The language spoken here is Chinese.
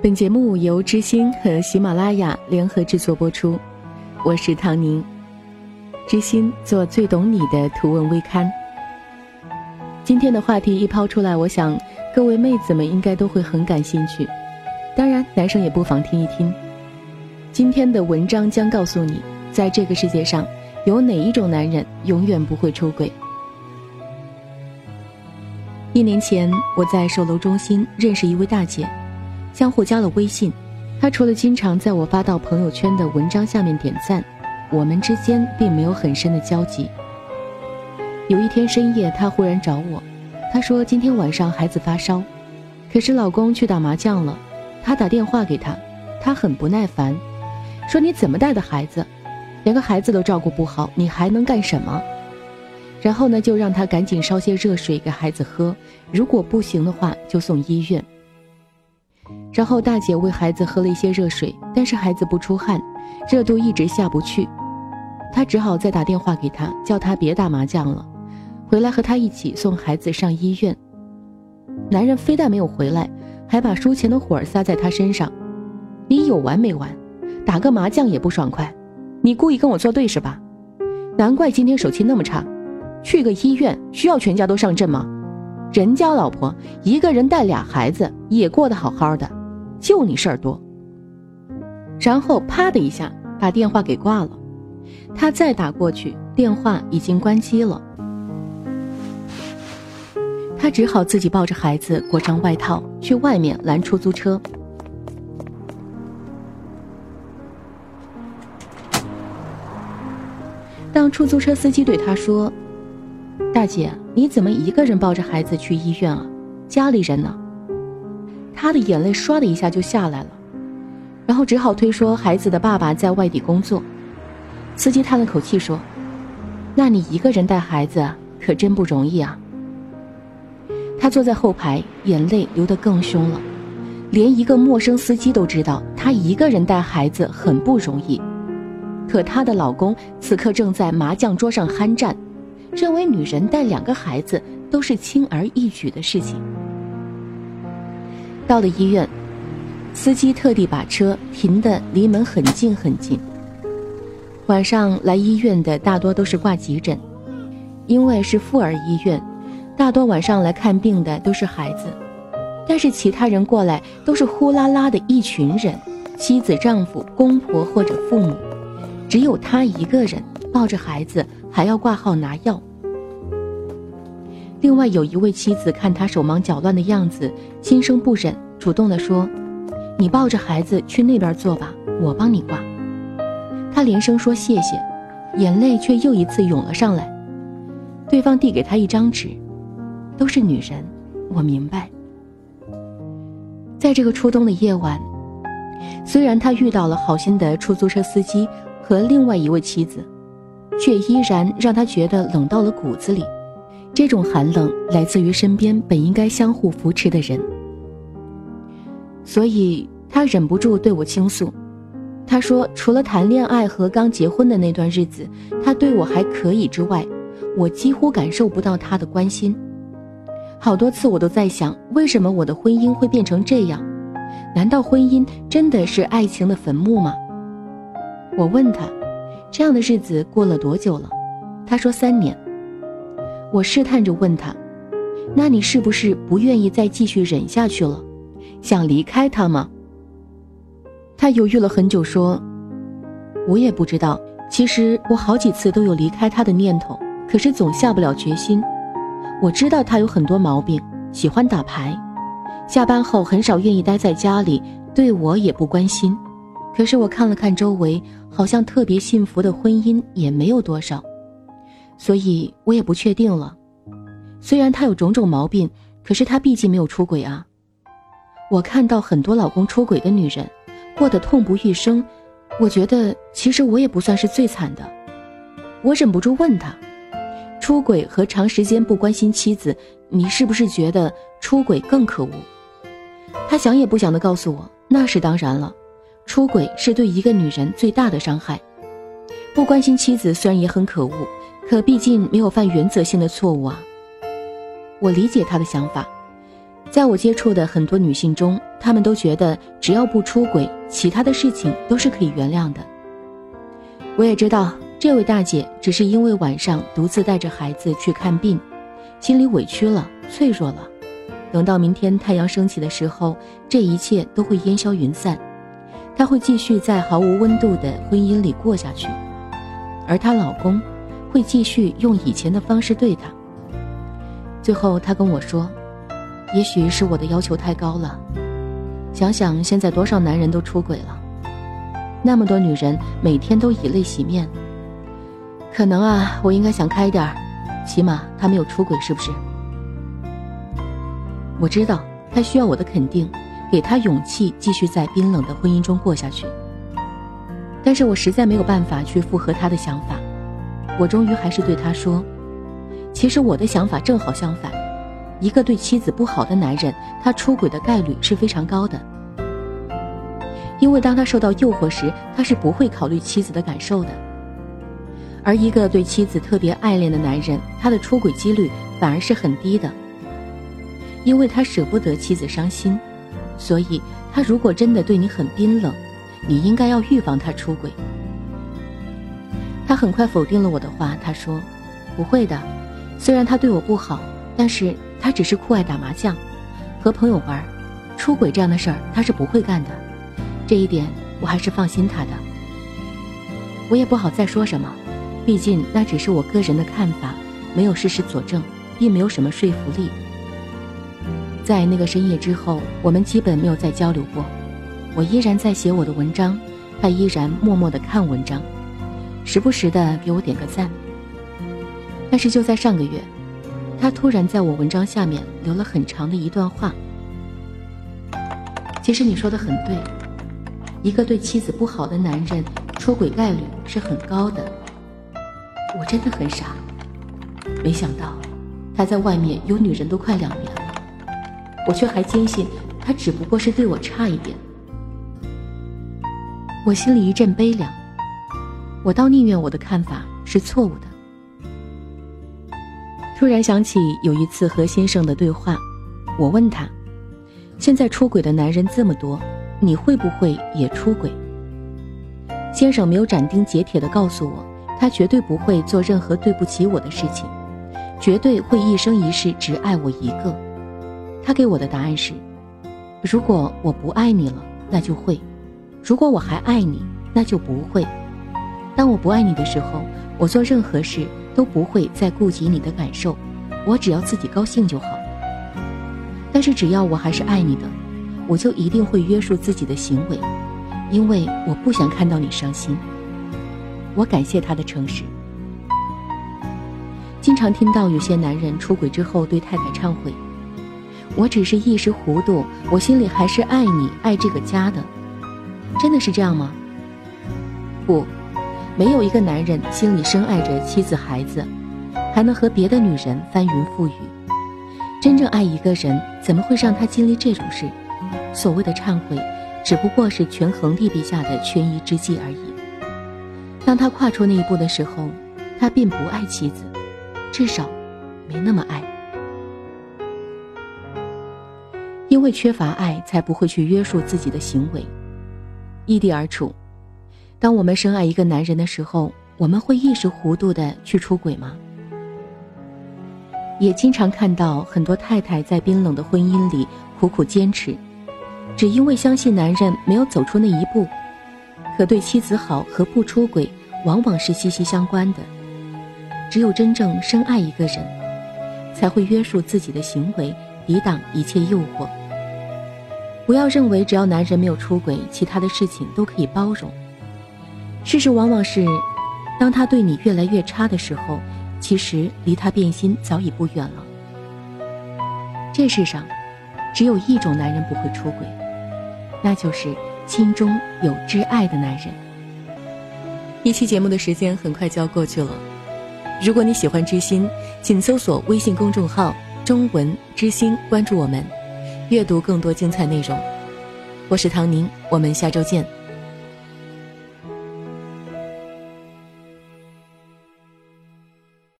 本节目由知心和喜马拉雅联合制作播出，我是唐宁。知心做最懂你的图文微刊。今天的话题一抛出来，我想各位妹子们应该都会很感兴趣，当然男生也不妨听一听。今天的文章将告诉你，在这个世界上有哪一种男人永远不会出轨。一年前，我在售楼中心认识一位大姐，相互加了微信。他除了经常在我发到朋友圈的文章下面点赞，我们之间并没有很深的交集。有一天深夜，他忽然找我，他说今天晚上孩子发烧，可是老公去打麻将了。他打电话给他，他很不耐烦，说你怎么带的孩子，连个孩子都照顾不好，你还能干什么？然后呢，就让他赶紧烧些热水给孩子喝，如果不行的话，就送医院。然后大姐为孩子喝了一些热水，但是孩子不出汗，热度一直下不去，她只好再打电话给他，叫他别打麻将了，回来和他一起送孩子上医院。男人非但没有回来，还把输钱的火撒在他身上，你有完没完？打个麻将也不爽快，你故意跟我作对是吧？难怪今天手气那么差。去个医院需要全家都上阵吗？人家老婆一个人带俩孩子也过得好好的，就你事儿多。然后啪的一下把电话给挂了，他再打过去，电话已经关机了。他只好自己抱着孩子，裹上外套去外面拦出租车。当出租车司机对他说。大姐，你怎么一个人抱着孩子去医院啊？家里人呢？他的眼泪唰的一下就下来了，然后只好推说孩子的爸爸在外地工作。司机叹了口气说：“那你一个人带孩子可真不容易啊。”他坐在后排，眼泪流得更凶了。连一个陌生司机都知道他一个人带孩子很不容易，可她的老公此刻正在麻将桌上酣战。认为女人带两个孩子都是轻而易举的事情。到了医院，司机特地把车停的离门很近很近。晚上来医院的大多都是挂急诊，因为是妇儿医院，大多晚上来看病的都是孩子。但是其他人过来都是呼啦啦的一群人，妻子、丈夫、公婆或者父母，只有他一个人抱着孩子。还要挂号拿药。另外有一位妻子看他手忙脚乱的样子，心生不忍，主动的说：“你抱着孩子去那边坐吧，我帮你挂。”他连声说谢谢，眼泪却又一次涌了上来。对方递给他一张纸，都是女人，我明白。在这个初冬的夜晚，虽然他遇到了好心的出租车司机和另外一位妻子。却依然让他觉得冷到了骨子里，这种寒冷来自于身边本应该相互扶持的人。所以他忍不住对我倾诉，他说：“除了谈恋爱和刚结婚的那段日子，他对我还可以之外，我几乎感受不到他的关心。好多次我都在想，为什么我的婚姻会变成这样？难道婚姻真的是爱情的坟墓吗？”我问他。这样的日子过了多久了？他说三年。我试探着问他：“那你是不是不愿意再继续忍下去了？想离开他吗？”他犹豫了很久，说：“我也不知道。其实我好几次都有离开他的念头，可是总下不了决心。我知道他有很多毛病，喜欢打牌，下班后很少愿意待在家里，对我也不关心。”可是我看了看周围，好像特别幸福的婚姻也没有多少，所以我也不确定了。虽然他有种种毛病，可是他毕竟没有出轨啊。我看到很多老公出轨的女人，过得痛不欲生，我觉得其实我也不算是最惨的。我忍不住问他，出轨和长时间不关心妻子，你是不是觉得出轨更可恶？他想也不想的告诉我，那是当然了。出轨是对一个女人最大的伤害，不关心妻子虽然也很可恶，可毕竟没有犯原则性的错误啊。我理解他的想法，在我接触的很多女性中，她们都觉得只要不出轨，其他的事情都是可以原谅的。我也知道，这位大姐只是因为晚上独自带着孩子去看病，心里委屈了，脆弱了。等到明天太阳升起的时候，这一切都会烟消云散，她会继续在毫无温度的婚姻里过下去，而她老公会继续用以前的方式对他。最后，他跟我说：“也许是我的要求太高了。想想现在多少男人都出轨了。”那么多女人每天都以泪洗面，可能啊，我应该想开点儿，起码他没有出轨，是不是？我知道他需要我的肯定，给他勇气继续在冰冷的婚姻中过下去。但是我实在没有办法去附和他的想法，我终于还是对他说：“其实我的想法正好相反，一个对妻子不好的男人，他出轨的概率是非常高的。”因为当他受到诱惑时，他是不会考虑妻子的感受的。而一个对妻子特别爱恋的男人，他的出轨几率反而是很低的。因为他舍不得妻子伤心，所以他如果真的对你很冰冷，你应该要预防他出轨。他很快否定了我的话，他说：“不会的，虽然他对我不好，但是他只是酷爱打麻将，和朋友玩，出轨这样的事儿他是不会干的。”这一点我还是放心他的。我也不好再说什么，毕竟那只是我个人的看法，没有事实佐证，并没有什么说服力。在那个深夜之后，我们基本没有再交流过。我依然在写我的文章，他依然默默的看文章，时不时的给我点个赞。但是就在上个月，他突然在我文章下面留了很长的一段话。其实你说的很对。一个对妻子不好的男人，出轨概率是很高的。我真的很傻，没想到他在外面有女人都快两年了，我却还坚信他只不过是对我差一点。我心里一阵悲凉，我倒宁愿我的看法是错误的。突然想起有一次和先生的对话，我问他：现在出轨的男人这么多。你会不会也出轨？先生没有斩钉截铁地告诉我，他绝对不会做任何对不起我的事情，绝对会一生一世只爱我一个。他给我的答案是：如果我不爱你了，那就会；如果我还爱你，那就不会。当我不爱你的时候，我做任何事都不会再顾及你的感受，我只要自己高兴就好。但是只要我还是爱你的。我就一定会约束自己的行为，因为我不想看到你伤心。我感谢他的诚实。经常听到有些男人出轨之后对太太忏悔：“我只是一时糊涂，我心里还是爱你、爱这个家的。”真的是这样吗？不，没有一个男人心里深爱着妻子、孩子，还能和别的女人翻云覆雨。真正爱一个人，怎么会让他经历这种事？所谓的忏悔，只不过是权衡利弊下的权宜之计而已。当他跨出那一步的时候，他并不爱妻子，至少没那么爱。因为缺乏爱，才不会去约束自己的行为。异地而处，当我们深爱一个男人的时候，我们会一时糊涂的去出轨吗？也经常看到很多太太在冰冷的婚姻里苦苦坚持。只因为相信男人没有走出那一步，可对妻子好和不出轨往往是息息相关的。只有真正深爱一个人，才会约束自己的行为，抵挡一切诱惑。不要认为只要男人没有出轨，其他的事情都可以包容。事实往往是，当他对你越来越差的时候，其实离他变心早已不远了。这世上，只有一种男人不会出轨。那就是心中有挚爱的男人。一期节目的时间很快就要过去了，如果你喜欢知心，请搜索微信公众号“中文知心”，关注我们，阅读更多精彩内容。我是唐宁，我们下周见。